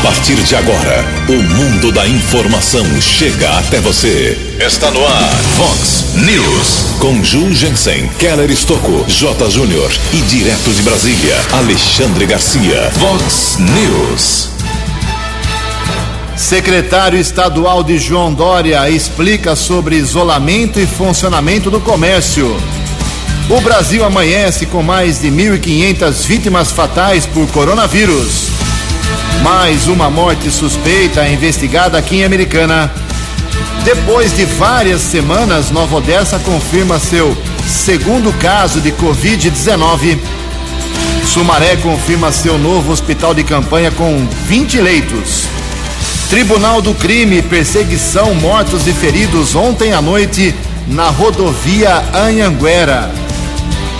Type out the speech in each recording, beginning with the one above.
A partir de agora, o mundo da informação chega até você. Está no ar, Fox News. Com Ju Jensen, Keller Estocco, J. Júnior e direto de Brasília, Alexandre Garcia. Fox News. Secretário estadual de João Dória explica sobre isolamento e funcionamento do comércio. O Brasil amanhece com mais de 1.500 vítimas fatais por coronavírus. Mais uma morte suspeita investigada aqui em Americana. Depois de várias semanas, Nova Odessa confirma seu segundo caso de Covid-19. Sumaré confirma seu novo hospital de campanha com 20 leitos. Tribunal do Crime, perseguição, mortos e feridos ontem à noite na rodovia Anhanguera.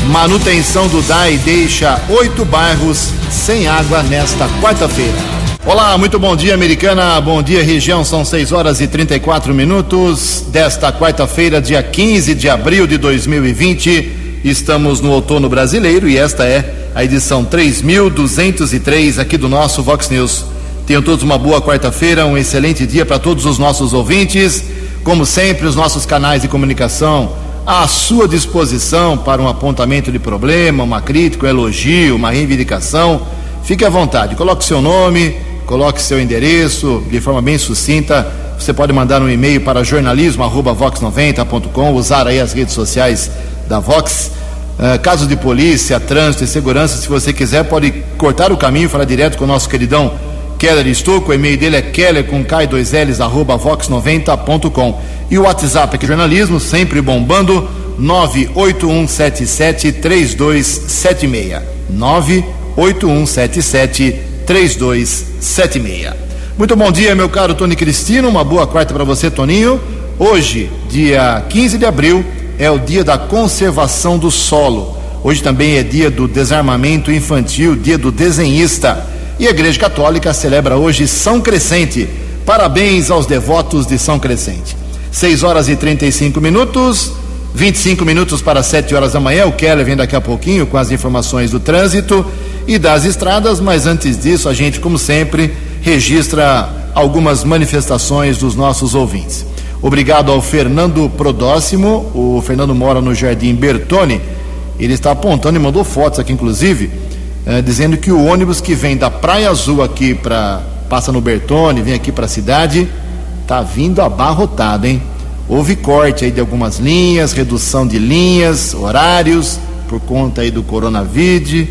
Manutenção do DAI deixa oito bairros sem água nesta quarta-feira. Olá, muito bom dia, americana. Bom dia, região. São 6 horas e 34 minutos desta quarta-feira, dia 15 de abril de 2020. Estamos no outono brasileiro e esta é a edição 3203 aqui do nosso Vox News. Tenham todos uma boa quarta-feira, um excelente dia para todos os nossos ouvintes. Como sempre, os nossos canais de comunicação à sua disposição para um apontamento de problema, uma crítica, um elogio, uma reivindicação. Fique à vontade, coloque seu nome, coloque seu endereço de forma bem sucinta. Você pode mandar um e-mail para jornalismo@vox90.com, usar aí as redes sociais da Vox. Uh, casos de polícia, trânsito e segurança, se você quiser, pode cortar o caminho e falar direto com o nosso queridão Keller Estouco, o e-mail dele é keller com K2Ls, arroba vox90.com. E o WhatsApp aqui, jornalismo, sempre bombando, 981773276. 981773276. Muito bom dia, meu caro Tony Cristino, uma boa quarta para você, Toninho. Hoje, dia 15 de abril, é o dia da conservação do solo. Hoje também é dia do desarmamento infantil, dia do desenhista. E a Igreja Católica celebra hoje São Crescente. Parabéns aos devotos de São Crescente. 6 horas e 35 minutos, 25 minutos para 7 horas da manhã. O Keller vem daqui a pouquinho com as informações do trânsito e das estradas, mas antes disso, a gente, como sempre, registra algumas manifestações dos nossos ouvintes. Obrigado ao Fernando Prodóximo, o Fernando mora no Jardim Bertone. Ele está apontando e mandou fotos aqui, inclusive é, dizendo que o ônibus que vem da Praia Azul aqui para passa no Bertone, vem aqui para a cidade, tá vindo abarrotado, hein? Houve corte aí de algumas linhas, redução de linhas, horários por conta aí do coronavírus,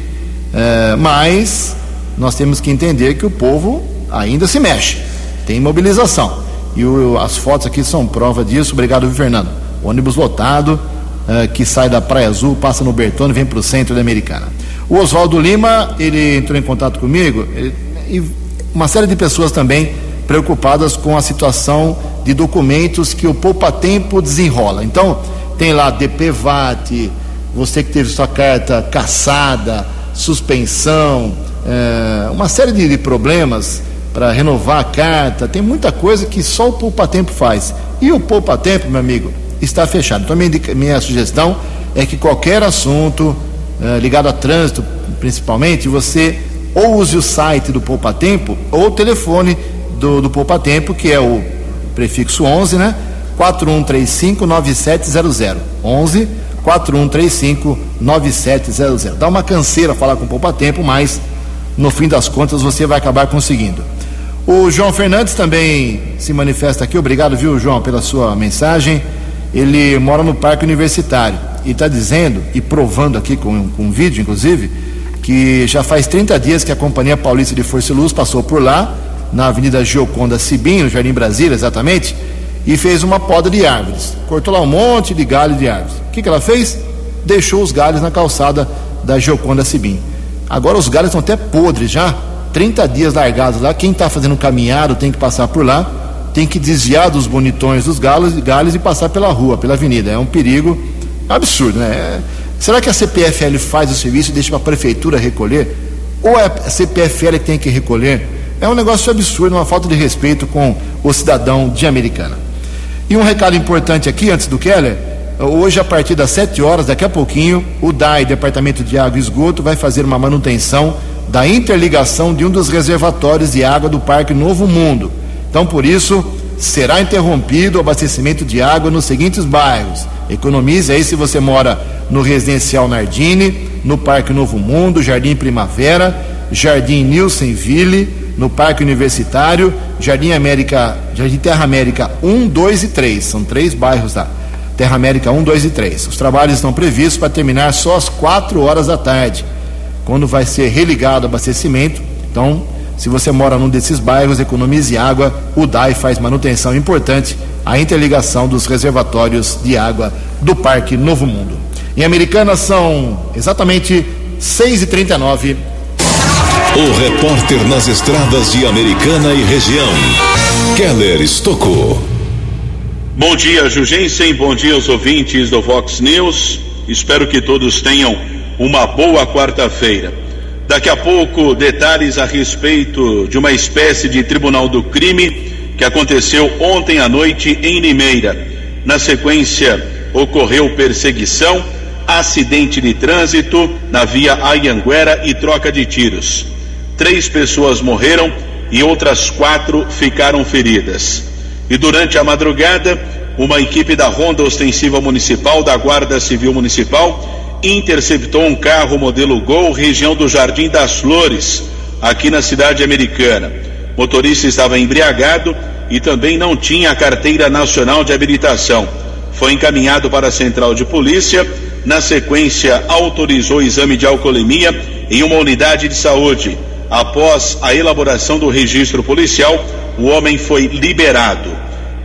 é, mas nós temos que entender que o povo ainda se mexe, tem mobilização e o, as fotos aqui são prova disso. Obrigado, Fernando. ônibus lotado é, que sai da Praia Azul, passa no Bertone, vem para o centro da Americana. O Oswaldo Lima, ele entrou em contato comigo, ele, e uma série de pessoas também preocupadas com a situação de documentos que o Poupa Tempo desenrola. Então, tem lá DPVAT, você que teve sua carta caçada, suspensão, é, uma série de, de problemas para renovar a carta, tem muita coisa que só o Poupa Tempo faz. E o Poupa Tempo, meu amigo, está fechado. Então, minha, minha sugestão é que qualquer assunto eh, ligado a trânsito, principalmente, você ou use o site do Poupa Tempo ou o telefone do, do Poupa Tempo, que é o prefixo 11, né? 4135-9700. 11 4135-9700. Dá uma canseira falar com o Poupa Tempo, mas no fim das contas você vai acabar conseguindo. O João Fernandes também se manifesta aqui. Obrigado, viu, João, pela sua mensagem. Ele mora no Parque Universitário e está dizendo, e provando aqui com, com um vídeo, inclusive, que já faz 30 dias que a Companhia Paulista de Força e Luz passou por lá, na Avenida Gioconda Sibim, no Jardim Brasília, exatamente, e fez uma poda de árvores. Cortou lá um monte de galho de árvores. O que, que ela fez? Deixou os galhos na calçada da Gioconda Sibim. Agora os galhos estão até podres já, 30 dias largados lá. Quem está fazendo caminhado tem que passar por lá, tem que desviar dos bonitões dos galhos, galhos e passar pela rua, pela avenida. É um perigo Absurdo, né? Será que a CPFL faz o serviço e deixa para a prefeitura recolher? Ou é a CPFL tem que recolher? É um negócio absurdo, uma falta de respeito com o cidadão de Americana. E um recado importante aqui, antes do Keller, hoje a partir das 7 horas, daqui a pouquinho, o DAI, Departamento de Água e Esgoto, vai fazer uma manutenção da interligação de um dos reservatórios de água do Parque Novo Mundo. Então, por isso, será interrompido o abastecimento de água nos seguintes bairros. Economize aí se você mora no Residencial Nardini, no Parque Novo Mundo, Jardim Primavera, Jardim Nilsenville, no Parque Universitário, Jardim América, Jardim Terra América 1, 2 e 3. São três bairros da Terra América 1, 2 e 3. Os trabalhos estão previstos para terminar só às 4 horas da tarde, quando vai ser religado o abastecimento. Então, se você mora num desses bairros, economize água. O DAI faz manutenção importante, a interligação dos reservatórios de água do Parque Novo Mundo. Em Americana são exatamente 6h39. O repórter nas estradas de Americana e região, Keller Estocou. Bom dia, Jugensen. Bom dia aos ouvintes do Vox News. Espero que todos tenham uma boa quarta-feira. Daqui a pouco, detalhes a respeito de uma espécie de tribunal do crime que aconteceu ontem à noite em Limeira. Na sequência, ocorreu perseguição, acidente de trânsito na via Ayanguera e troca de tiros três pessoas morreram e outras quatro ficaram feridas. E durante a madrugada, uma equipe da Ronda Ostensiva Municipal, da Guarda Civil Municipal, interceptou um carro modelo Gol, região do Jardim das Flores, aqui na cidade americana. O motorista estava embriagado e também não tinha a carteira nacional de habilitação. Foi encaminhado para a central de polícia. Na sequência, autorizou o exame de alcoolemia em uma unidade de saúde. Após a elaboração do registro policial, o homem foi liberado.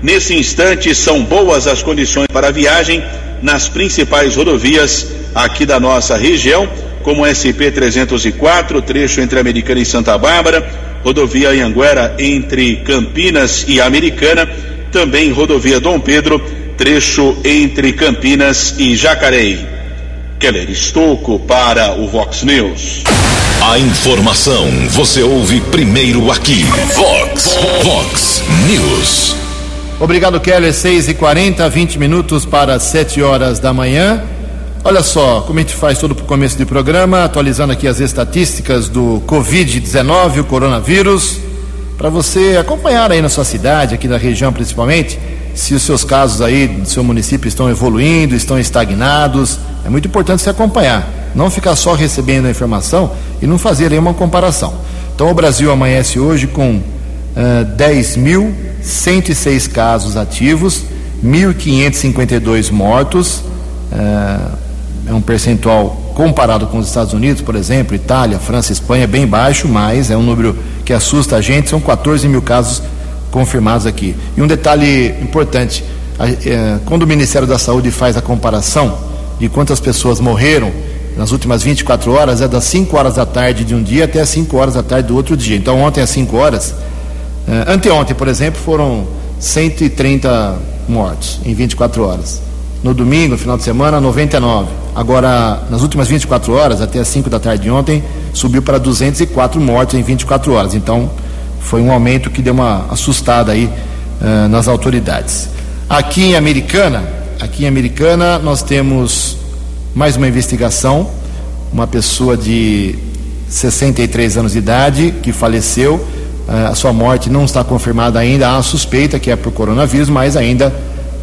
Nesse instante, são boas as condições para a viagem nas principais rodovias aqui da nossa região, como SP 304, trecho entre Americana e Santa Bárbara, rodovia Anhanguera entre Campinas e Americana, também rodovia Dom Pedro, trecho entre Campinas e Jacareí. Keller Estocco para o Vox News. A informação você ouve primeiro aqui. Vox, Vox News. Obrigado, Keller. 6 e 40 20 minutos para 7 horas da manhã. Olha só, como a gente faz todo o começo de programa, atualizando aqui as estatísticas do Covid-19, o coronavírus, para você acompanhar aí na sua cidade, aqui na região principalmente, se os seus casos aí do seu município estão evoluindo, estão estagnados. É muito importante você acompanhar, não ficar só recebendo a informação e não fazer aí uma comparação. Então o Brasil amanhece hoje com uh, 10.106 casos ativos, 1.552 mortos. Uh, é um percentual comparado com os Estados Unidos, por exemplo, Itália, França, Espanha, bem baixo, mas é um número que assusta a gente. São 14 mil casos confirmados aqui. E um detalhe importante: é, quando o Ministério da Saúde faz a comparação de quantas pessoas morreram nas últimas 24 horas, é das 5 horas da tarde de um dia até as 5 horas da tarde do outro dia. Então, ontem às 5 horas, anteontem, por exemplo, foram 130 mortos em 24 horas. No domingo, final de semana, 99. Agora, nas últimas 24 horas, até as 5 da tarde de ontem, subiu para 204 mortos em 24 horas. Então, foi um aumento que deu uma assustada aí uh, nas autoridades. Aqui em Americana, aqui em Americana, nós temos mais uma investigação. Uma pessoa de 63 anos de idade que faleceu. Uh, a sua morte não está confirmada ainda. Há suspeita que é por coronavírus, mas ainda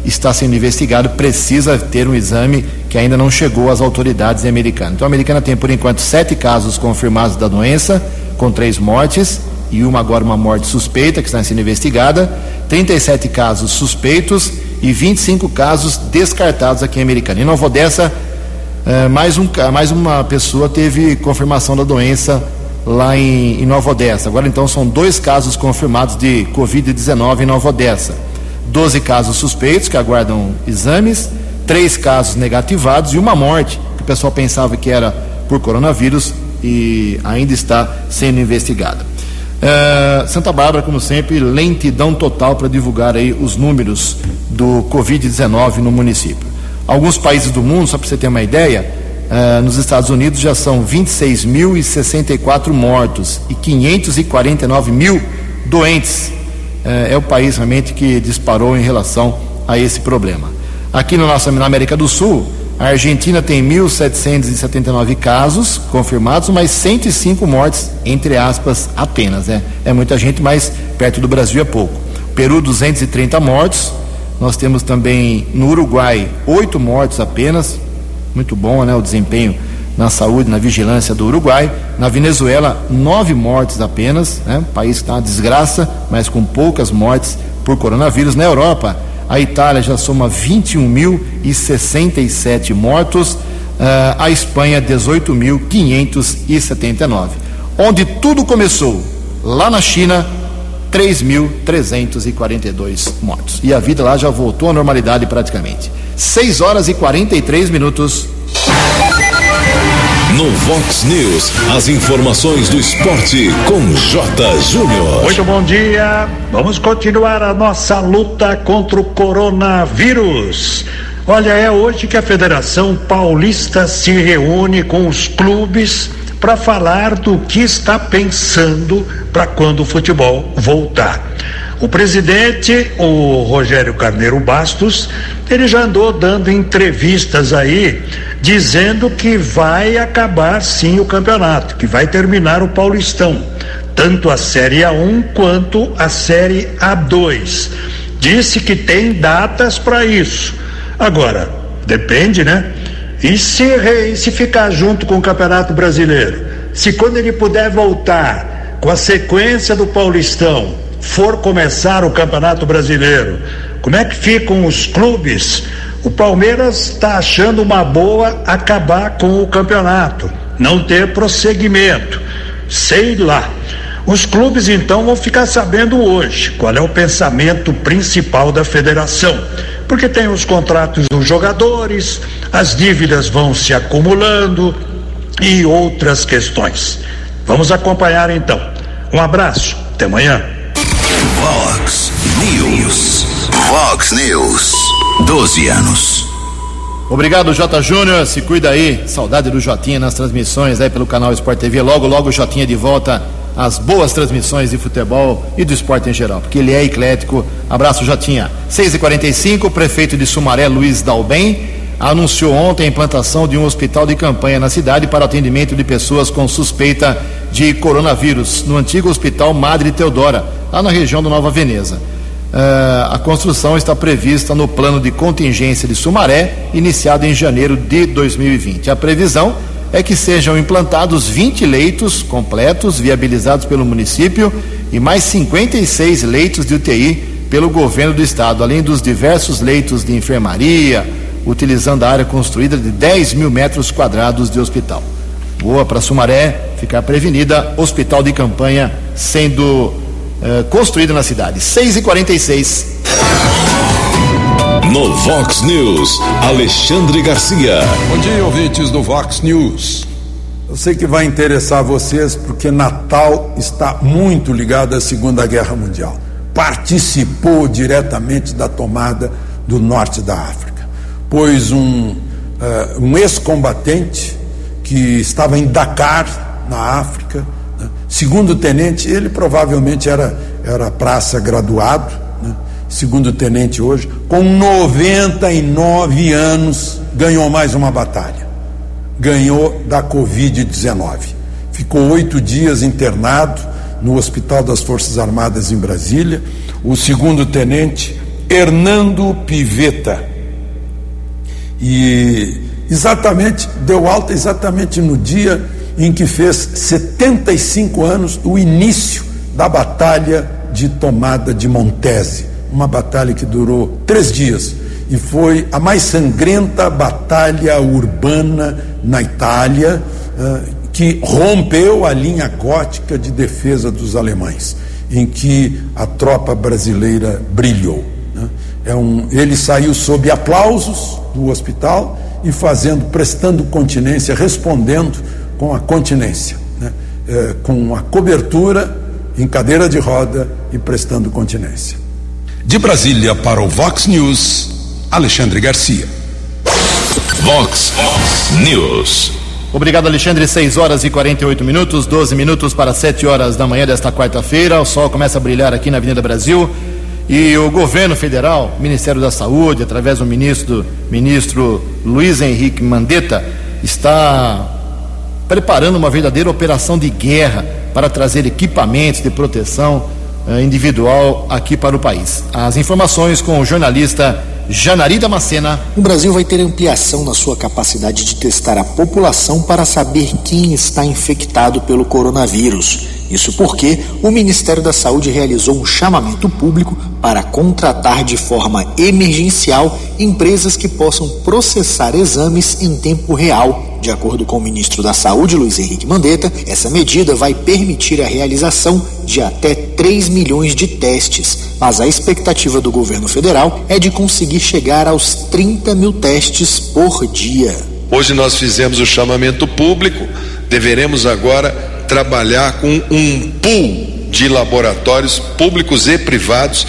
está sendo investigado, precisa ter um exame que ainda não chegou às autoridades americanas. Então, a americana tem, por enquanto, sete casos confirmados da doença, com três mortes, e uma agora uma morte suspeita, que está sendo investigada, 37 casos suspeitos e 25 casos descartados aqui em Americana. Em Nova Odessa, eh, mais, um, mais uma pessoa teve confirmação da doença lá em, em Nova Odessa. Agora, então, são dois casos confirmados de Covid-19 em Nova Odessa. 12 casos suspeitos que aguardam exames, três casos negativados e uma morte que o pessoal pensava que era por coronavírus e ainda está sendo investigada. Uh, Santa Bárbara, como sempre, lentidão total para divulgar aí os números do Covid-19 no município. Alguns países do mundo, só para você ter uma ideia, uh, nos Estados Unidos já são 26.064 mortos e 549 mil doentes é, é o país realmente que disparou em relação a esse problema. Aqui no nosso, na América do Sul, A Argentina tem 1.779 casos confirmados, mas 105 mortes, entre aspas, apenas. Né? É muita gente, mas perto do Brasil é pouco. Peru, 230 mortos. Nós temos também no Uruguai oito mortos apenas. Muito bom, né? O desempenho na saúde, na vigilância do Uruguai. Na Venezuela, nove mortes apenas. Né? O país que está uma desgraça, mas com poucas mortes por coronavírus. Na Europa, a Itália já soma 21.067 mortos. Uh, a Espanha, 18.579. Onde tudo começou, lá na China, 3.342 mortos. E a vida lá já voltou à normalidade praticamente. 6 horas e 43 minutos. No Vox News, as informações do esporte com J. Júnior. Muito bom dia. Vamos continuar a nossa luta contra o coronavírus. Olha, é hoje que a Federação Paulista se reúne com os clubes para falar do que está pensando para quando o futebol voltar. O presidente, o Rogério Carneiro Bastos, ele já andou dando entrevistas aí, dizendo que vai acabar sim o campeonato, que vai terminar o Paulistão, tanto a Série A1 quanto a Série A2. Disse que tem datas para isso. Agora, depende, né? E se, se ficar junto com o Campeonato Brasileiro? Se quando ele puder voltar com a sequência do Paulistão, for começar o Campeonato Brasileiro, como é que ficam os clubes? O Palmeiras está achando uma boa acabar com o campeonato, não ter prosseguimento. Sei lá. Os clubes então vão ficar sabendo hoje qual é o pensamento principal da federação, porque tem os contratos dos jogadores, as dívidas vão se acumulando e outras questões. Vamos acompanhar então. Um abraço, até amanhã. Vox News. Vox News. 12 anos. Obrigado, J. Júnior. Se cuida aí. Saudade do Jotinha nas transmissões aí pelo canal Sport TV. Logo, logo o Jotinha de volta às boas transmissões de futebol e do esporte em geral, porque ele é eclético. Abraço, Jotinha. 6h45, o prefeito de Sumaré, Luiz Dalbem, anunciou ontem a implantação de um hospital de campanha na cidade para atendimento de pessoas com suspeita de coronavírus, no antigo Hospital Madre Teodora, lá na região do Nova Veneza. Uh, a construção está prevista no plano de contingência de Sumaré, iniciado em janeiro de 2020. A previsão é que sejam implantados 20 leitos completos, viabilizados pelo município, e mais 56 leitos de UTI pelo governo do estado, além dos diversos leitos de enfermaria, utilizando a área construída de 10 mil metros quadrados de hospital. Boa para Sumaré ficar prevenida, hospital de campanha sendo eh, construído na cidade. 6 e 46 No Vox News, Alexandre Garcia. Bom dia, ouvintes do Vox News. Eu sei que vai interessar vocês porque Natal está muito ligado à Segunda Guerra Mundial. Participou diretamente da tomada do norte da África pois um, uh, um ex-combatente que estava em Dakar, na África, né? segundo tenente, ele provavelmente era, era praça graduado? Segundo tenente hoje, com 99 anos, ganhou mais uma batalha. Ganhou da Covid-19. Ficou oito dias internado no Hospital das Forças Armadas em Brasília. O segundo tenente, Hernando Piveta e exatamente, deu alta exatamente no dia em que fez 75 anos o início da Batalha de Tomada de Montese. Uma batalha que durou três dias e foi a mais sangrenta batalha urbana na Itália, eh, que rompeu a linha gótica de defesa dos alemães, em que a tropa brasileira brilhou. Né? É um, ele saiu sob aplausos do hospital e fazendo, prestando continência, respondendo com a continência, né? é, com a cobertura em cadeira de roda e prestando continência. De Brasília para o Vox News, Alexandre Garcia. Vox News. Obrigado, Alexandre. 6 horas e 48 minutos, 12 minutos para 7 horas da manhã desta quarta-feira. O sol começa a brilhar aqui na Avenida Brasil. E o governo federal, Ministério da Saúde, através do ministro, ministro Luiz Henrique Mandetta, está preparando uma verdadeira operação de guerra para trazer equipamentos de proteção individual aqui para o país. As informações com o jornalista Janari Damascena. O Brasil vai ter ampliação na sua capacidade de testar a população para saber quem está infectado pelo coronavírus. Isso porque o Ministério da Saúde realizou um chamamento público para contratar de forma emergencial empresas que possam processar exames em tempo real. De acordo com o ministro da Saúde, Luiz Henrique Mandetta, essa medida vai permitir a realização de até 3 milhões de testes, mas a expectativa do governo federal é de conseguir chegar aos 30 mil testes por dia. Hoje nós fizemos o chamamento público, deveremos agora trabalhar com um pool de laboratórios públicos e privados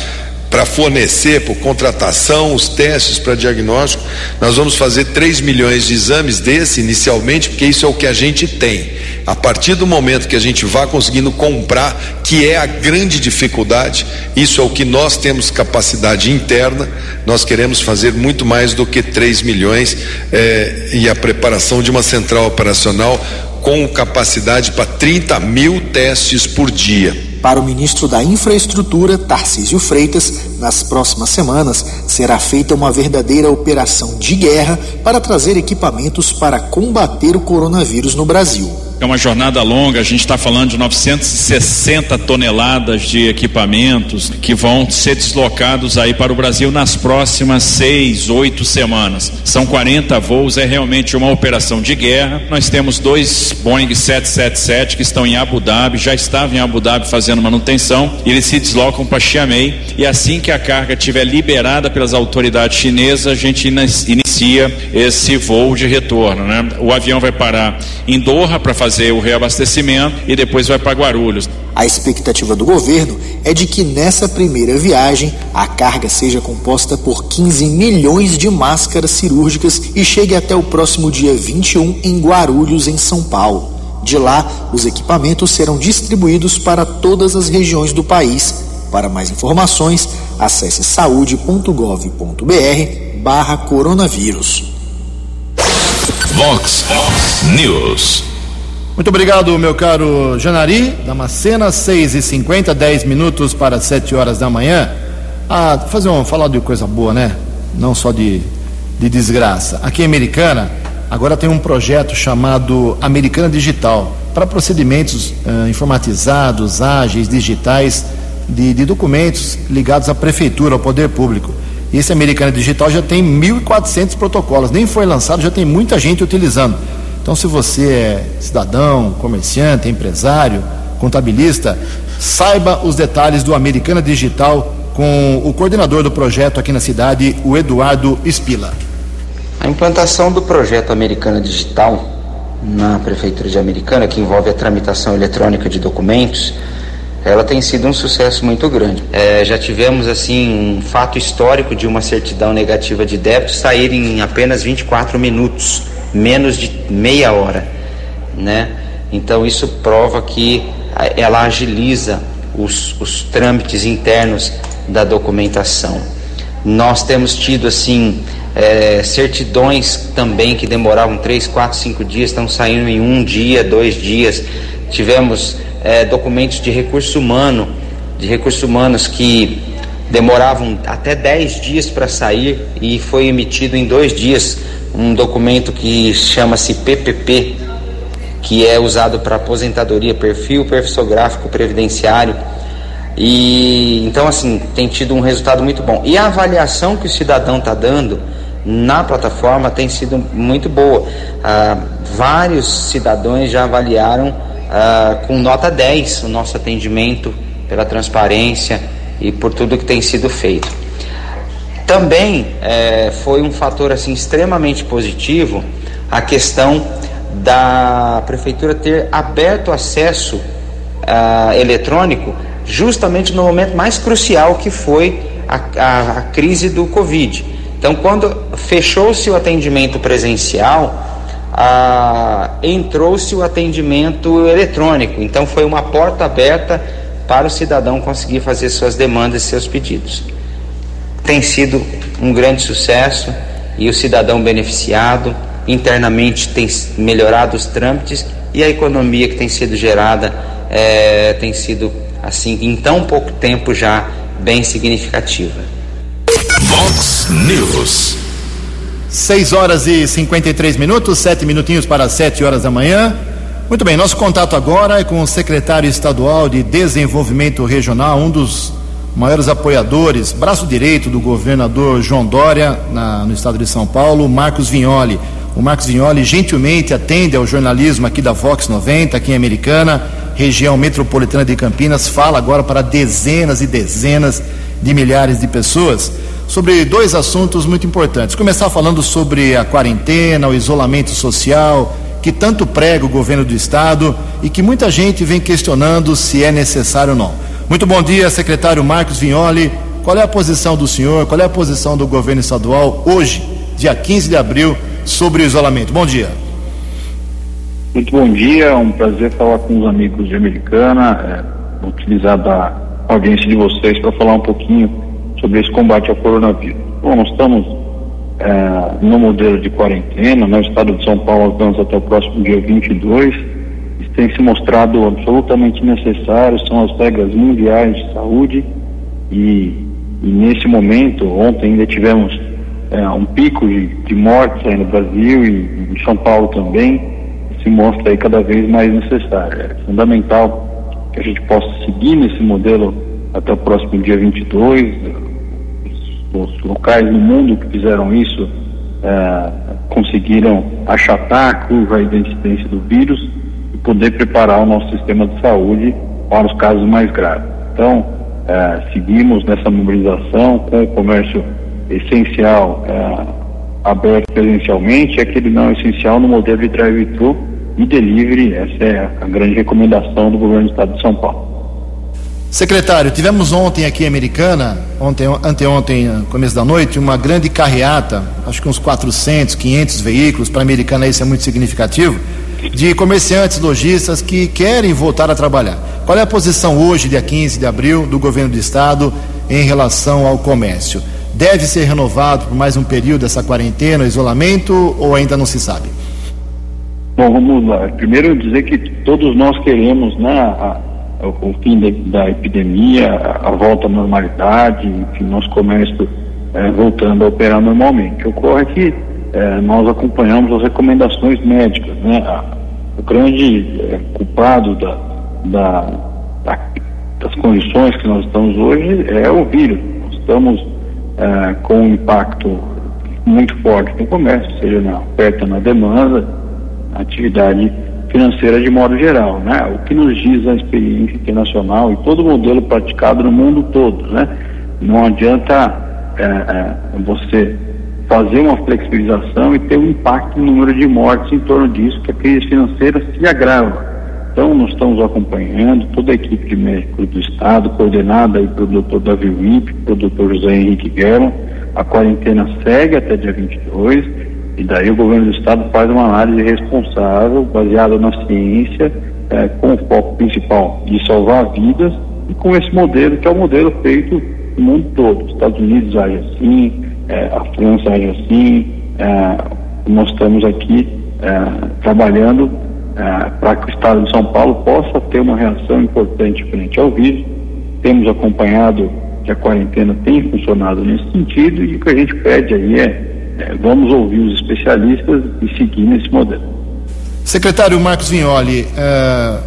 para fornecer por contratação os testes para diagnóstico. Nós vamos fazer 3 milhões de exames desse inicialmente, porque isso é o que a gente tem. A partir do momento que a gente vá conseguindo comprar, que é a grande dificuldade, isso é o que nós temos capacidade interna, nós queremos fazer muito mais do que 3 milhões eh, e a preparação de uma central operacional com capacidade para 30 mil testes por dia. Para o ministro da Infraestrutura, Tarcísio Freitas, nas próximas semanas será feita uma verdadeira operação de guerra para trazer equipamentos para combater o coronavírus no Brasil. É uma jornada longa, a gente está falando de 960 toneladas de equipamentos que vão ser deslocados aí para o Brasil nas próximas seis, oito semanas. São 40 voos, é realmente uma operação de guerra. Nós temos dois Boeing 777 que estão em Abu Dhabi, já estavam em Abu Dhabi fazendo manutenção, eles se deslocam para Xiamen e assim que a carga estiver liberada pelas autoridades chinesas, a gente inicia esse voo de retorno. Né? O avião vai parar em Doha para fazer o reabastecimento e depois vai para Guarulhos. A expectativa do governo é de que nessa primeira viagem a carga seja composta por 15 milhões de máscaras cirúrgicas e chegue até o próximo dia 21 em Guarulhos, em São Paulo. De lá, os equipamentos serão distribuídos para todas as regiões do país. Para mais informações, acesse saúde.gov.br barra coronavírus. Vox News. Muito obrigado, meu caro Janari. Damascena, 6 e 50 10 minutos para 7 horas da manhã. Ah, fazer um, falar de coisa boa, né? Não só de, de desgraça. Aqui em Americana, agora tem um projeto chamado Americana Digital para procedimentos uh, informatizados, ágeis, digitais, de, de documentos ligados à prefeitura, ao poder público. Esse Americana Digital já tem 1.400 protocolos, nem foi lançado, já tem muita gente utilizando. Então, se você é cidadão, comerciante, empresário, contabilista, saiba os detalhes do Americana Digital com o coordenador do projeto aqui na cidade, o Eduardo Espila. A implantação do projeto Americana Digital na Prefeitura de Americana, que envolve a tramitação eletrônica de documentos, ela tem sido um sucesso muito grande. É, já tivemos assim um fato histórico de uma certidão negativa de débito sair em apenas 24 minutos menos de meia hora, né? Então isso prova que ela agiliza os, os trâmites internos da documentação. Nós temos tido assim é, certidões também que demoravam três, quatro, cinco dias, estão saindo em um dia, dois dias. Tivemos é, documentos de recurso humano, de recursos humanos que demoravam até dez dias para sair e foi emitido em dois dias um documento que chama-se PPP, que é usado para aposentadoria, perfil perfilográfico previdenciário. E então assim, tem tido um resultado muito bom. E a avaliação que o cidadão está dando na plataforma tem sido muito boa. Ah, vários cidadãos já avaliaram ah, com nota 10 o nosso atendimento pela transparência e por tudo que tem sido feito. Também é, foi um fator assim extremamente positivo a questão da prefeitura ter aberto acesso uh, eletrônico justamente no momento mais crucial que foi a, a, a crise do Covid. Então, quando fechou-se o atendimento presencial, uh, entrou-se o atendimento eletrônico. Então, foi uma porta aberta para o cidadão conseguir fazer suas demandas e seus pedidos tem sido um grande sucesso e o cidadão beneficiado, internamente tem melhorado os trâmites e a economia que tem sido gerada é, tem sido, assim, em tão pouco tempo já, bem significativa. Vox News. 6 horas e 53 minutos, 7 minutinhos para 7 horas da manhã. Muito bem, nosso contato agora é com o secretário estadual de Desenvolvimento Regional, um dos maiores apoiadores, braço direito do governador João Dória na, no estado de São Paulo, Marcos Vignoli. O Marcos Vignoli gentilmente atende ao jornalismo aqui da Vox 90, aqui em Americana, região metropolitana de Campinas, fala agora para dezenas e dezenas de milhares de pessoas sobre dois assuntos muito importantes. Começar falando sobre a quarentena, o isolamento social, que tanto prega o governo do estado e que muita gente vem questionando se é necessário ou não. Muito bom dia, secretário Marcos Vignoli. Qual é a posição do senhor, qual é a posição do governo estadual hoje, dia 15 de abril, sobre o isolamento? Bom dia. Muito bom dia, é um prazer falar com os amigos de Americana, é, utilizar da audiência de vocês para falar um pouquinho sobre esse combate ao coronavírus. Bom, nós estamos é, no modelo de quarentena, no estado de São Paulo vamos até o próximo dia 22, isso tem se mostrado absolutamente necessário, são as regras mundiais de saúde e, e nesse momento, ontem ainda tivemos é, um pico de, de mortes aí no Brasil e em São Paulo também, se mostra aí cada vez mais necessário. É fundamental que a gente possa seguir nesse modelo até o próximo dia 22. Os, locais no mundo que fizeram isso é, conseguiram achatar a curva da incidência do vírus e poder preparar o nosso sistema de saúde para os casos mais graves. Então, é, seguimos nessa mobilização com o comércio essencial é, aberto presencialmente e aquele não essencial no modelo de drive-thru e delivery. Essa é a grande recomendação do governo do estado de São Paulo. Secretário, tivemos ontem aqui em Americana, ontem, anteontem, começo da noite, uma grande carreata, acho que uns 400, 500 veículos, para a Americana isso é muito significativo, de comerciantes lojistas que querem voltar a trabalhar. Qual é a posição hoje, dia 15 de abril, do governo do estado em relação ao comércio? Deve ser renovado por mais um período essa quarentena, isolamento, ou ainda não se sabe? Bom, vamos lá. Primeiro dizer que todos nós queremos né, a, a, o fim de, da epidemia, a, a, volta à normalidade, enfim, nosso comércio é, voltando a operar normalmente. Ocorre que é, nós acompanhamos as recomendações médicas. Né? o grande é, culpado da, da, das condições que nós estamos hoje é o vírus. Nós estamos é, com um impacto muito forte no comércio, seja na oferta, na demanda, atividade financeira de modo geral, né? O que nos diz a experiência internacional e todo o modelo praticado no mundo todo, né? Não adianta é, é, você fazer uma flexibilização e ter um impacto no número de mortes em torno disso, que a crise financeira se agrava. Então, nós estamos acompanhando toda a equipe de médicos do Estado, coordenada aí pelo Dr. Davi Wip, pelo Dr. José Henrique Guerra. A quarentena segue até dia 22 e daí o governo do estado faz uma análise responsável, baseada na ciência, é, com o foco principal de salvar vidas e com esse modelo, que é o modelo feito no mundo todo. Os Estados Unidos agem assim, é, a França age assim, é, nós estamos aqui é, trabalhando é, para que o estado de São Paulo possa ter uma reação importante frente ao vírus. Temos acompanhado que a quarentena tem funcionado nesse sentido e o que a gente pede aí é, vamos ouvir os especialistas e seguir nesse modelo. Secretário Marcos Vignoli, é,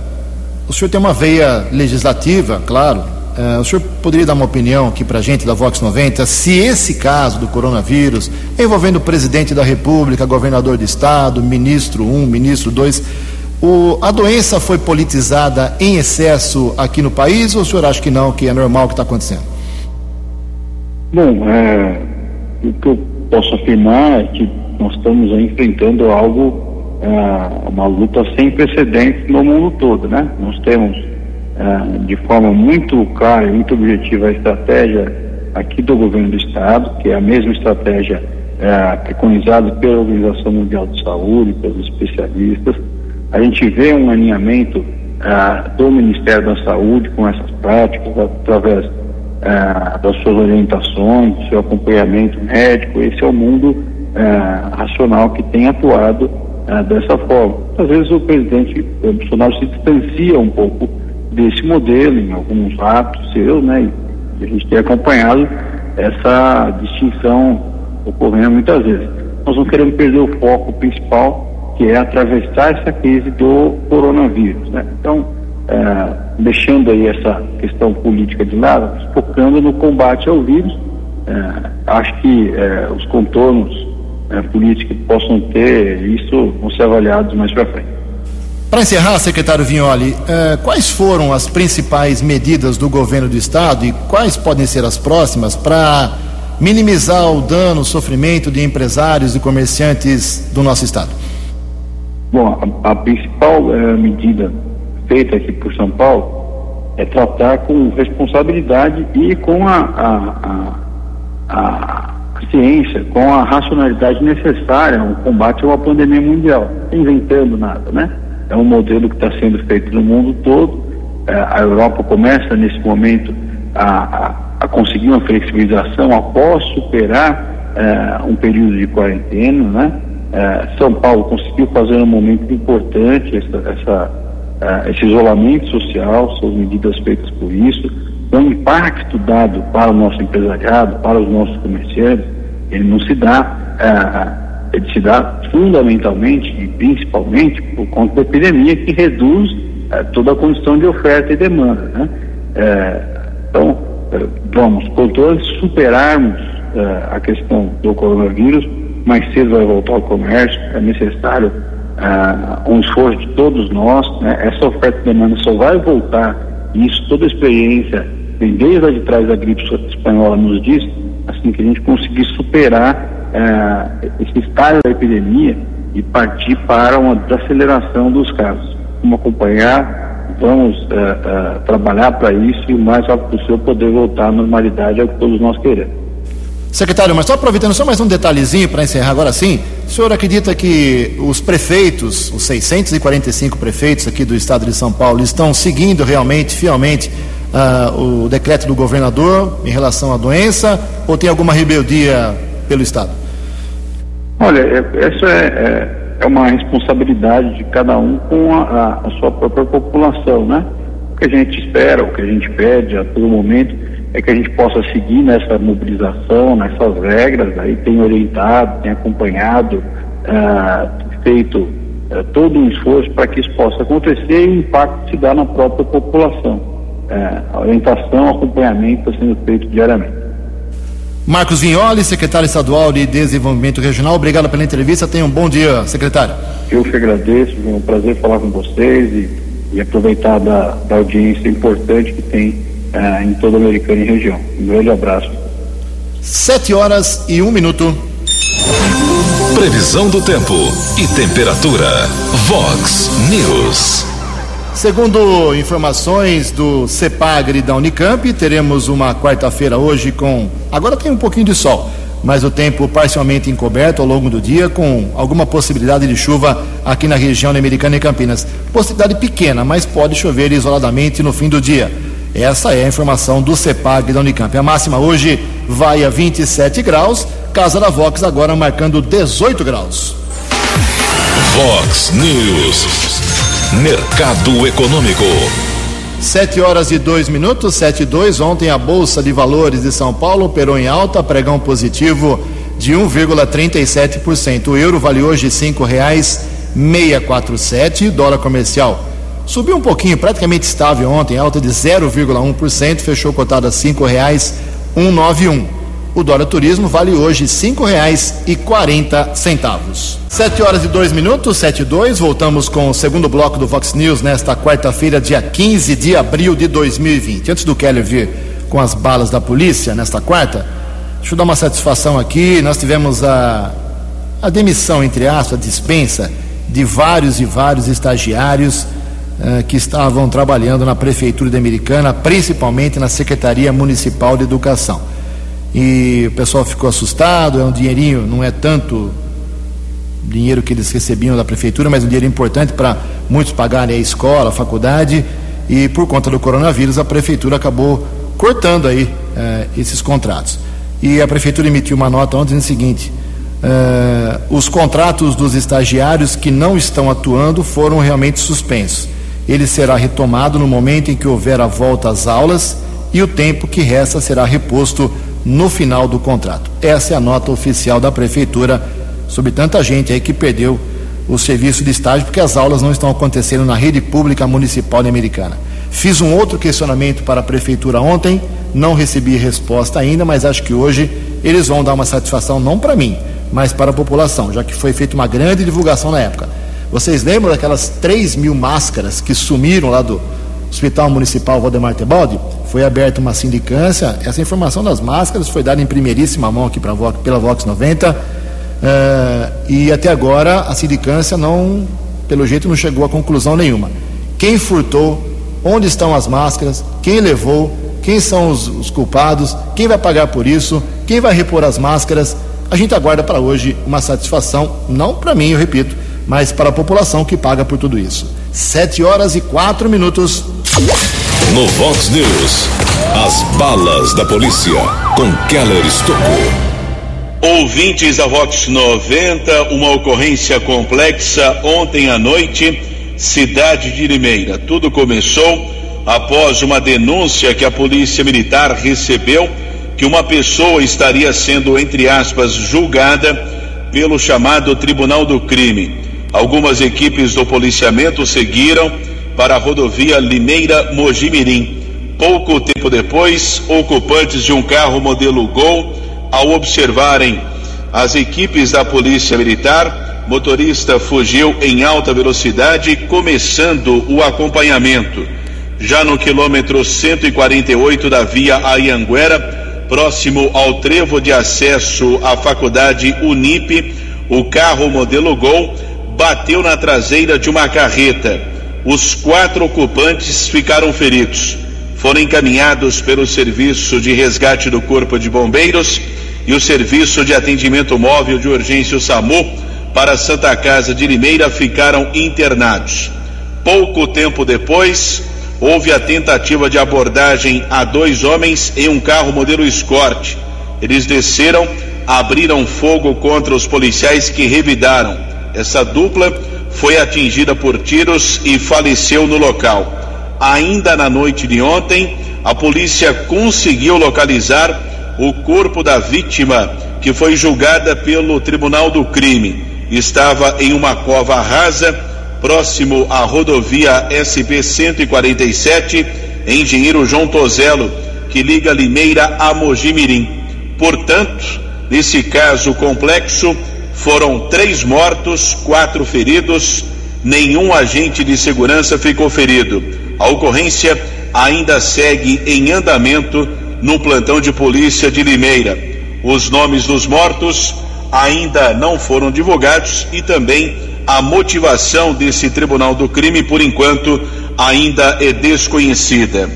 o senhor tem uma veia legislativa, claro. É, o senhor poderia dar uma opinião aqui para a gente da Vox 90 se esse caso do coronavírus, envolvendo o presidente da República, governador de estado, ministro 1, um, ministro 2, o, a doença foi politizada em excesso aqui no país ou o senhor acha que não, que é normal o que está acontecendo? Bom, é, o que eu posso afirmar é que nós estamos enfrentando algo, é, uma luta sem precedentes no mundo todo, né? Nós temos é, de forma muito clara e muito objetiva a estratégia aqui do governo do estado, que é a mesma estratégia é, preconizada pela Organização Mundial de Saúde, pelos especialistas. A gente vê um alinhamento do Ministério da Saúde com essas práticas através é, das suas orientações, do seu acompanhamento médico. Esse é o mundo é, racional que tem atuado é, dessa forma. Às vezes o presidente Bolsonaro se distancia um pouco desse modelo em alguns atos seus, né? E a gente tem acompanhado essa distinção ocorrendo muitas vezes. Nós não queremos perder o foco principal, que é atravessar essa crise do coronavírus, né? Então, é, deixando aí essa questão política de lado, focando no combate ao vírus, é, acho que é, os contornos políticos que possam ter, isso vão ser avaliados mais para frente. Para encerrar, secretário Vignoli, eh, quais foram as principais medidas do governo do estado e quais podem ser as próximas para minimizar o dano, o sofrimento de empresários e comerciantes do nosso estado? Bom, a, a principal medida feita aqui por São Paulo é tratar com responsabilidade e com a, a, a, a ciência, com a racionalidade necessária no combate a uma pandemia mundial. Inventando nada, né? é um modelo que está sendo feito no mundo todo. É, a Europa começa nesse momento a, a, a conseguir uma flexibilização após superar é, um período de quarentena, né? É, São Paulo conseguiu fazer um momento importante essa, essa, é, esse isolamento social, são medidas feitas por isso, o impacto dado para o nosso empresariado, para os nossos comerciantes, ele não se dá é, ele se dá fundamentalmente e principalmente por conta da epidemia que reduz toda a condição de oferta e demanda. Né? Então, vamos, quanto superarmos a questão do coronavírus, mais cedo vai voltar ao comércio, é necessário um esforço de todos nós, né? essa oferta e demanda só vai voltar, e isso toda a experiência, desde lá de trás da gripe espanhola nos diz, assim que a gente conseguir superar é, esse estágio da epidemia e partir para uma desaceleração dos casos. Vamos acompanhar, vamos é, é, trabalhar para isso e o mais rápido possível poder voltar à normalidade, é o que todos nós queremos. Secretário, mas só aproveitando só mais um detalhezinho para encerrar agora sim, o senhor acredita que os prefeitos, os 645 prefeitos aqui do estado de São Paulo, estão seguindo realmente, fielmente, uh, o decreto do governador em relação à doença ou tem alguma rebeldia pelo Estado? Olha, é, essa é, é, é, uma responsabilidade de cada um com a, a, sua própria população, né? O que a gente espera, o que a gente pede a todo momento é que a gente possa seguir nessa mobilização, nessas regras, aí tem orientado, tem acompanhado, ah, feito ah, todo um esforço para que isso possa acontecer e o impacto se dá na própria população. É, a orientação, acompanhamento está sendo feito diariamente. Marcos Vignoli, secretário estadual de Desenvolvimento Regional, obrigado pela entrevista. Tenha um bom dia, secretário. Eu que agradeço, é um prazer falar com vocês e, e aproveitar da, da, audiência importante que tem uh, em toda a Americana e região. Um grande abraço. Sete horas e um minuto. Previsão do tempo e temperatura. Vox News. Segundo informações do CEPAGRE da Unicamp, teremos uma quarta-feira hoje com. Agora tem um pouquinho de sol, mas o tempo parcialmente encoberto ao longo do dia, com alguma possibilidade de chuva aqui na região americana e Campinas. Possibilidade pequena, mas pode chover isoladamente no fim do dia. Essa é a informação do CEPAG da Unicamp. A máxima hoje vai a 27 graus, Casa da Vox agora marcando 18 graus. Vox News. Mercado Econômico. Sete horas e dois minutos, sete e dois. Ontem a Bolsa de Valores de São Paulo operou em alta, pregão positivo de 1,37%. O euro vale hoje cinco reais meia quatro sete. Dólar comercial subiu um pouquinho, praticamente estável ontem, alta de 0,1%, fechou cotado a nove um. O dólar turismo vale hoje quarenta centavos. Sete horas e dois minutos, sete e dois. Voltamos com o segundo bloco do Vox News nesta quarta-feira, dia 15 de abril de 2020. Antes do Keller vir com as balas da polícia nesta quarta, deixa eu dar uma satisfação aqui. Nós tivemos a, a demissão, entre aspas, a dispensa de vários e vários estagiários que estavam trabalhando na Prefeitura de Americana, principalmente na Secretaria Municipal de Educação e o pessoal ficou assustado. É um dinheirinho, não é tanto dinheiro que eles recebiam da prefeitura, mas um dinheiro importante para muitos pagarem a escola, a faculdade. E por conta do coronavírus, a prefeitura acabou cortando aí eh, esses contratos. E a prefeitura emitiu uma nota ontem dizendo o seguinte: Uh, os contratos dos estagiários que não estão atuando foram realmente suspensos. Ele será retomado no momento em que houver a volta às aulas e o tempo que resta será reposto no final do contrato. Essa é a nota oficial da prefeitura sobre tanta gente aí que perdeu o serviço de estágio porque as aulas não estão acontecendo na rede pública municipal americana. Fiz um outro questionamento para a prefeitura ontem, não recebi resposta ainda, mas acho que hoje eles vão dar uma satisfação não para mim, mas para a população, já que foi feita uma grande divulgação na época. Vocês lembram daquelas 3 mil máscaras que sumiram lá do Hospital Municipal Valdemar Tebaldi? Foi aberta uma sindicância. Essa informação das máscaras foi dada em primeiríssima mão aqui pra, pela Vox 90. Uh, eh, e até agora a sindicância não, pelo jeito, não chegou a conclusão nenhuma. Quem furtou, onde estão as máscaras, quem levou, quem são os, os culpados, quem vai pagar por isso, quem vai repor as máscaras. A gente aguarda para hoje uma satisfação, não para mim, eu repito, mas para a população que paga por tudo isso. Sete horas e quatro minutos. No Vox News, as balas da polícia com Keller Estocou. Ouvintes da Vox 90, uma ocorrência complexa ontem à noite, cidade de Limeira. Tudo começou após uma denúncia que a Polícia Militar recebeu que uma pessoa estaria sendo, entre aspas, julgada pelo chamado Tribunal do Crime. Algumas equipes do policiamento seguiram para a rodovia Limeira-Mojimirim. Pouco tempo depois, ocupantes de um carro modelo Gol, ao observarem as equipes da Polícia Militar, motorista fugiu em alta velocidade, começando o acompanhamento. Já no quilômetro 148 da via Ayanguera, próximo ao trevo de acesso à faculdade Unip, o carro modelo Gol bateu na traseira de uma carreta. Os quatro ocupantes ficaram feridos. Foram encaminhados pelo Serviço de Resgate do Corpo de Bombeiros e o Serviço de Atendimento Móvel de Urgência o SAMU para a Santa Casa de Limeira ficaram internados. Pouco tempo depois, houve a tentativa de abordagem a dois homens em um carro modelo Escort. Eles desceram, abriram fogo contra os policiais que revidaram. Essa dupla foi atingida por tiros e faleceu no local. Ainda na noite de ontem, a polícia conseguiu localizar o corpo da vítima, que foi julgada pelo Tribunal do Crime. Estava em uma cova rasa, próximo à rodovia SP 147, engenheiro João Tozelo, que liga Limeira a Mojimirim. Portanto, nesse caso complexo, foram três mortos, quatro feridos, nenhum agente de segurança ficou ferido. A ocorrência ainda segue em andamento no plantão de polícia de Limeira. Os nomes dos mortos ainda não foram divulgados e também a motivação desse tribunal do crime, por enquanto, ainda é desconhecida.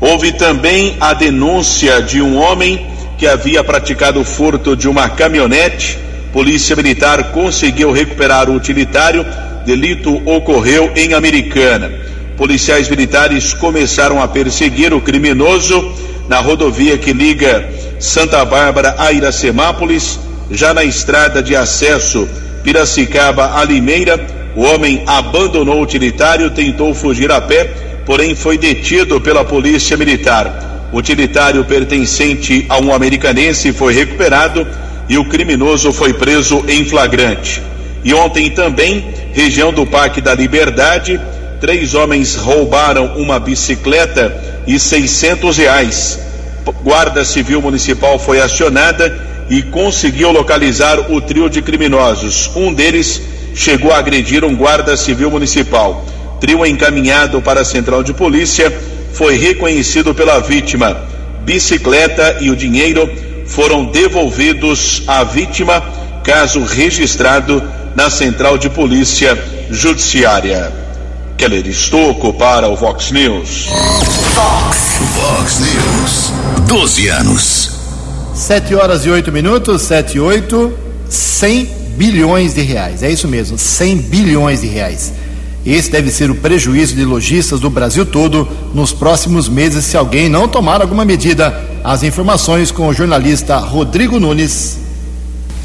Houve também a denúncia de um homem que havia praticado o furto de uma caminhonete Polícia Militar conseguiu recuperar o utilitário. Delito ocorreu em Americana. Policiais militares começaram a perseguir o criminoso na rodovia que liga Santa Bárbara a Iracemápolis, já na estrada de acesso Piracicaba a Limeira. O homem abandonou o utilitário, tentou fugir a pé, porém foi detido pela Polícia Militar. O utilitário pertencente a um americanense foi recuperado e o criminoso foi preso em flagrante. E ontem também, região do Parque da Liberdade, três homens roubaram uma bicicleta e 600 reais. Guarda Civil Municipal foi acionada e conseguiu localizar o trio de criminosos. Um deles chegou a agredir um guarda civil municipal. Trio encaminhado para a central de polícia foi reconhecido pela vítima. Bicicleta e o dinheiro foram devolvidos à vítima, caso registrado na Central de Polícia Judiciária. Keller Estocco para o Vox News. Vox. Vox News. 12 anos. 7 horas e 8 minutos, 7 e 8, 100 bilhões de reais. É isso mesmo, 100 bilhões de reais. Esse deve ser o prejuízo de lojistas do Brasil todo nos próximos meses se alguém não tomar alguma medida. As informações com o jornalista Rodrigo Nunes.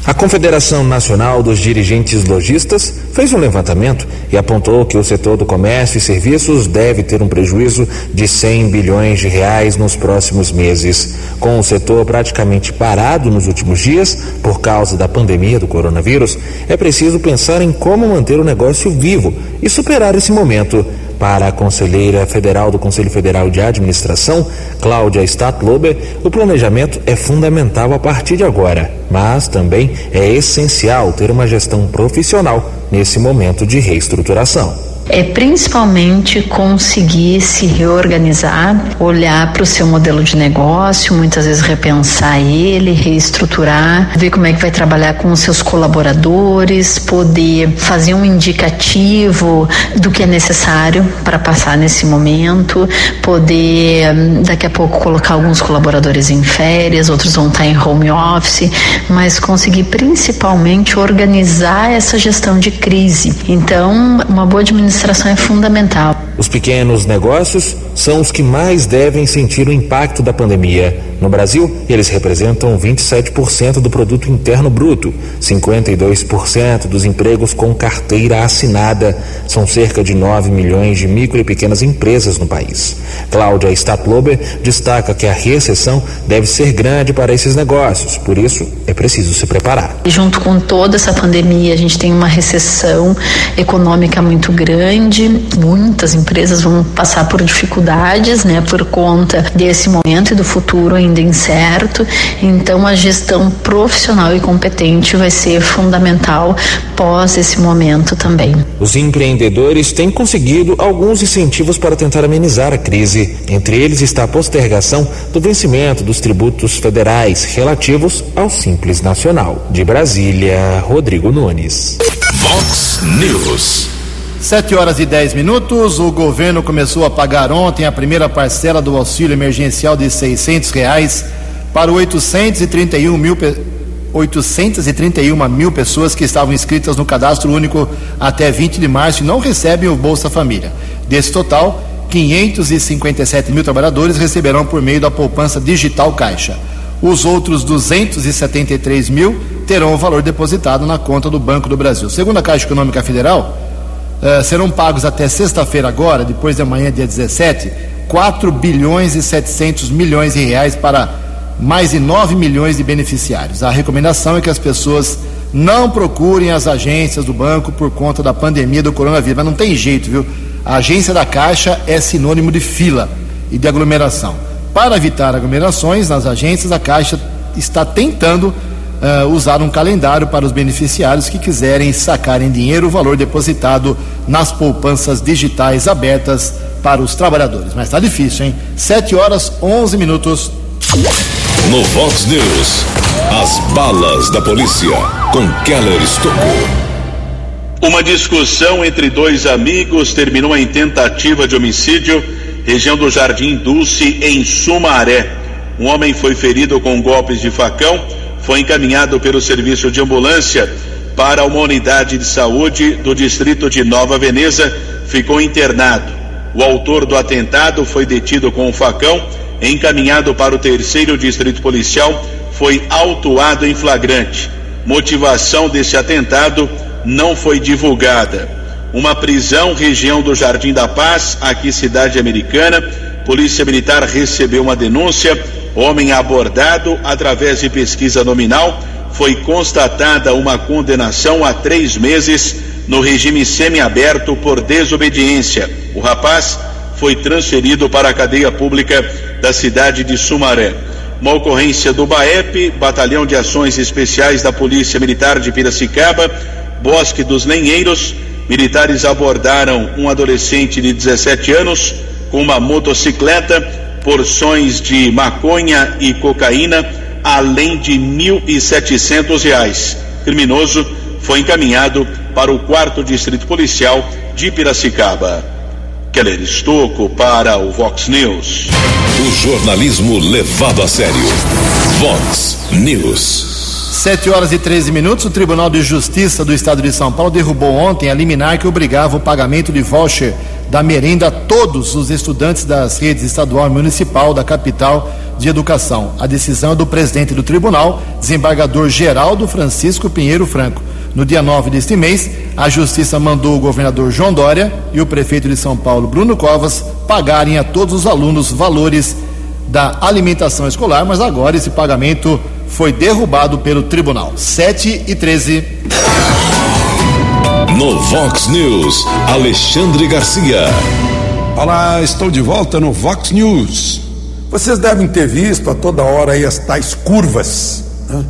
A Confederação Nacional dos Dirigentes Logistas fez um levantamento e apontou que o setor do comércio e serviços deve ter um prejuízo de 100 bilhões de reais nos próximos meses. Com o setor praticamente parado nos últimos dias por causa da pandemia do coronavírus, é preciso pensar em como manter o negócio vivo e superar esse momento. Para a conselheira federal do Conselho Federal de Administração, Cláudia Statlober, o planejamento é fundamental a partir de agora, mas também é essencial ter uma gestão profissional nesse momento de reestruturação é principalmente conseguir se reorganizar, olhar para o seu modelo de negócio, muitas vezes repensar ele, reestruturar, ver como é que vai trabalhar com os seus colaboradores, poder fazer um indicativo do que é necessário para passar nesse momento, poder hum, daqui a pouco colocar alguns colaboradores em férias, outros vão estar em home office, mas conseguir principalmente organizar essa gestão de crise. Então, uma boa administração administração é fundamental. Os pequenos negócios são os que mais devem sentir o impacto da pandemia. No Brasil, eles representam 27% do produto interno bruto, 52% dos empregos com carteira assinada. São cerca de 9 milhões de micro e pequenas empresas no país. Cláudia Statlober destaca que a recessão deve ser grande para esses negócios, por isso é preciso se preparar. Junto com toda essa pandemia, a gente tem uma recessão econômica muito grande, muitas empresas vão passar por dificuldades, né, por conta desse momento e do futuro ainda incerto. Então, a gestão profissional e competente vai ser fundamental pós esse momento também. Os empreendedores têm conseguido alguns incentivos para tentar amenizar a crise. Entre eles está a postergação do vencimento dos tributos federais relativos ao Simples Nacional. De Brasília, Rodrigo Nunes. Vox News. Sete horas e dez minutos. O governo começou a pagar ontem a primeira parcela do auxílio emergencial de seiscentos reais para 831 mil, 831 mil pessoas que estavam inscritas no cadastro único até 20 de março e não recebem o Bolsa Família. Desse total, 557 mil trabalhadores receberão por meio da poupança digital Caixa. Os outros 273 mil terão o valor depositado na conta do Banco do Brasil. Segundo a Caixa Econômica Federal, Uh, serão pagos até sexta-feira agora, depois de amanhã, dia 17, 4 bilhões e 700 milhões de reais para mais de 9 milhões de beneficiários. A recomendação é que as pessoas não procurem as agências do banco por conta da pandemia do coronavírus. Mas não tem jeito, viu? A agência da Caixa é sinônimo de fila e de aglomeração. Para evitar aglomerações nas agências, a Caixa está tentando uh, usar um calendário para os beneficiários que quiserem sacar em dinheiro o valor depositado nas poupanças digitais abertas para os trabalhadores. Mas está difícil, hein? 7 horas 11 minutos. No Vox News, as balas da polícia com Keller Estocou. Uma discussão entre dois amigos terminou em tentativa de homicídio, região do Jardim Dulce, em Sumaré. Um homem foi ferido com golpes de facão foi encaminhado pelo serviço de ambulância para uma unidade de saúde do distrito de Nova Veneza, ficou internado. O autor do atentado foi detido com um facão, encaminhado para o terceiro distrito policial, foi autuado em flagrante. Motivação desse atentado não foi divulgada. Uma prisão, região do Jardim da Paz, aqui cidade americana. Polícia Militar recebeu uma denúncia Homem abordado através de pesquisa nominal, foi constatada uma condenação a três meses no regime semiaberto por desobediência. O rapaz foi transferido para a cadeia pública da cidade de Sumaré. Uma ocorrência do BAEP, Batalhão de Ações Especiais da Polícia Militar de Piracicaba, Bosque dos Lenheiros. Militares abordaram um adolescente de 17 anos com uma motocicleta porções de maconha e cocaína, além de R$ 1.700. Criminoso foi encaminhado para o quarto distrito policial de Piracicaba. Keller Estocco para o Vox News. O jornalismo levado a sério. Vox News. Sete horas e 13 minutos, o Tribunal de Justiça do Estado de São Paulo derrubou ontem a liminar que obrigava o pagamento de voucher da merenda a todos os estudantes das redes estadual e municipal da capital de educação. A decisão é do presidente do tribunal, desembargador Geraldo Francisco Pinheiro Franco. No dia 9 deste mês, a Justiça mandou o governador João Dória e o prefeito de São Paulo, Bruno Covas, pagarem a todos os alunos valores da alimentação escolar, mas agora esse pagamento foi derrubado pelo tribunal. 7 e 13. No Vox News, Alexandre Garcia. Olá, estou de volta no Vox News. Vocês devem ter visto a toda hora aí as tais curvas. Né?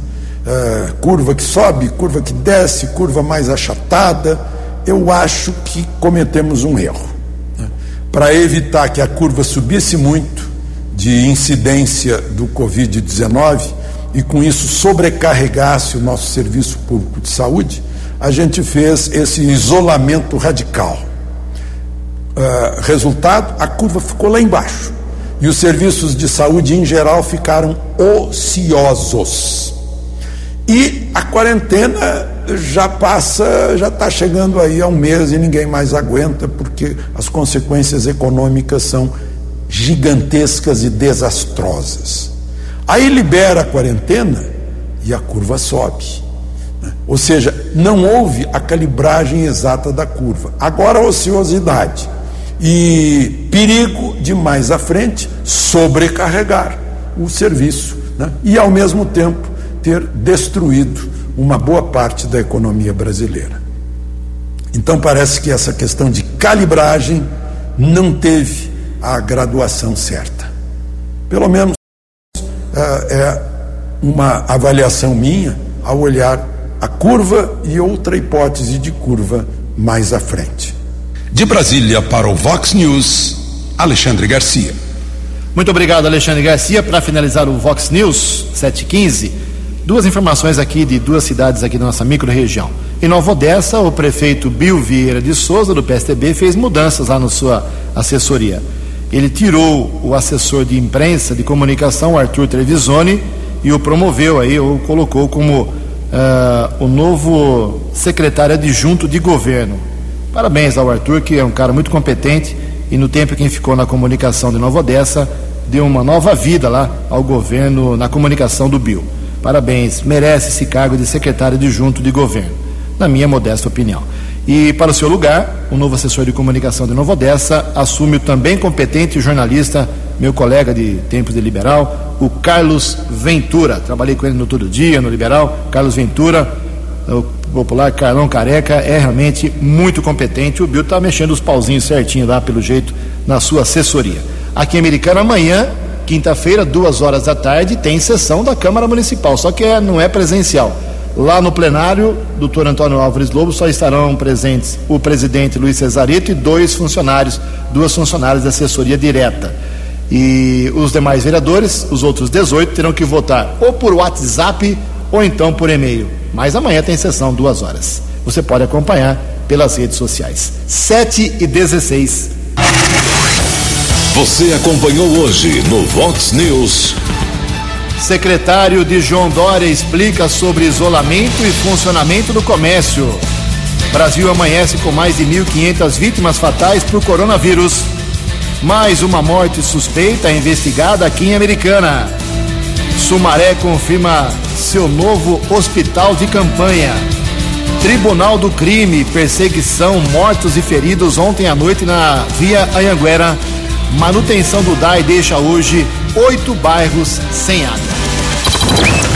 É, curva que sobe, curva que desce, curva mais achatada. Eu acho que cometemos um erro. Né? Para evitar que a curva subisse muito de incidência do Covid-19 e com isso sobrecarregasse o nosso serviço público de saúde, a gente fez esse isolamento radical. Uh, resultado, a curva ficou lá embaixo e os serviços de saúde em geral ficaram ociosos. E a quarentena já passa, já está chegando aí a um mês e ninguém mais aguenta, porque as consequências econômicas são gigantescas e desastrosas. Aí libera a quarentena e a curva sobe. Ou seja, não houve a calibragem exata da curva. Agora ociosidade. E perigo de mais à frente sobrecarregar o serviço né? e, ao mesmo tempo, ter destruído uma boa parte da economia brasileira. Então, parece que essa questão de calibragem não teve a graduação certa. Pelo menos é, é uma avaliação minha ao olhar a curva e outra hipótese de curva mais à frente. De Brasília para o Vox News, Alexandre Garcia. Muito obrigado, Alexandre Garcia. Para finalizar o Vox News 715, duas informações aqui de duas cidades aqui da nossa microrregião. Em Nova Odessa, o prefeito Bill Vieira de Souza, do PSDB, fez mudanças lá na sua assessoria. Ele tirou o assessor de imprensa, de comunicação, Arthur Trevisoni, e o promoveu aí, ou colocou como uh, o novo secretário adjunto de governo. Parabéns ao Arthur, que é um cara muito competente e no tempo que ficou na comunicação de Nova Odessa, deu uma nova vida lá ao governo na comunicação do Bill. Parabéns, merece esse cargo de secretário adjunto de governo, na minha modesta opinião. E para o seu lugar, o novo assessor de comunicação de Nova Odessa assume o também competente jornalista, meu colega de tempos de Liberal, o Carlos Ventura. Trabalhei com ele no Todo Dia, no Liberal. Carlos Ventura, o popular Carlão Careca, é realmente muito competente. O Bill está mexendo os pauzinhos certinho lá, pelo jeito, na sua assessoria. Aqui em Americana, amanhã, quinta-feira, duas horas da tarde, tem sessão da Câmara Municipal, só que é, não é presencial Lá no plenário, doutor Antônio Álvares Lobo, só estarão presentes o presidente Luiz Cesarito e dois funcionários, duas funcionárias da assessoria direta. E os demais vereadores, os outros 18, terão que votar ou por WhatsApp ou então por e-mail. Mas amanhã tem sessão, duas horas. Você pode acompanhar pelas redes sociais. 7 e 16. Você acompanhou hoje no Vox News. Secretário de João Dória explica sobre isolamento e funcionamento do comércio. Brasil amanhece com mais de 1.500 vítimas fatais por coronavírus. Mais uma morte suspeita investigada aqui em Americana. Sumaré confirma seu novo hospital de campanha. Tribunal do Crime, perseguição, mortos e feridos ontem à noite na Via Anhanguera. Manutenção do DAI deixa hoje oito bairros sem água.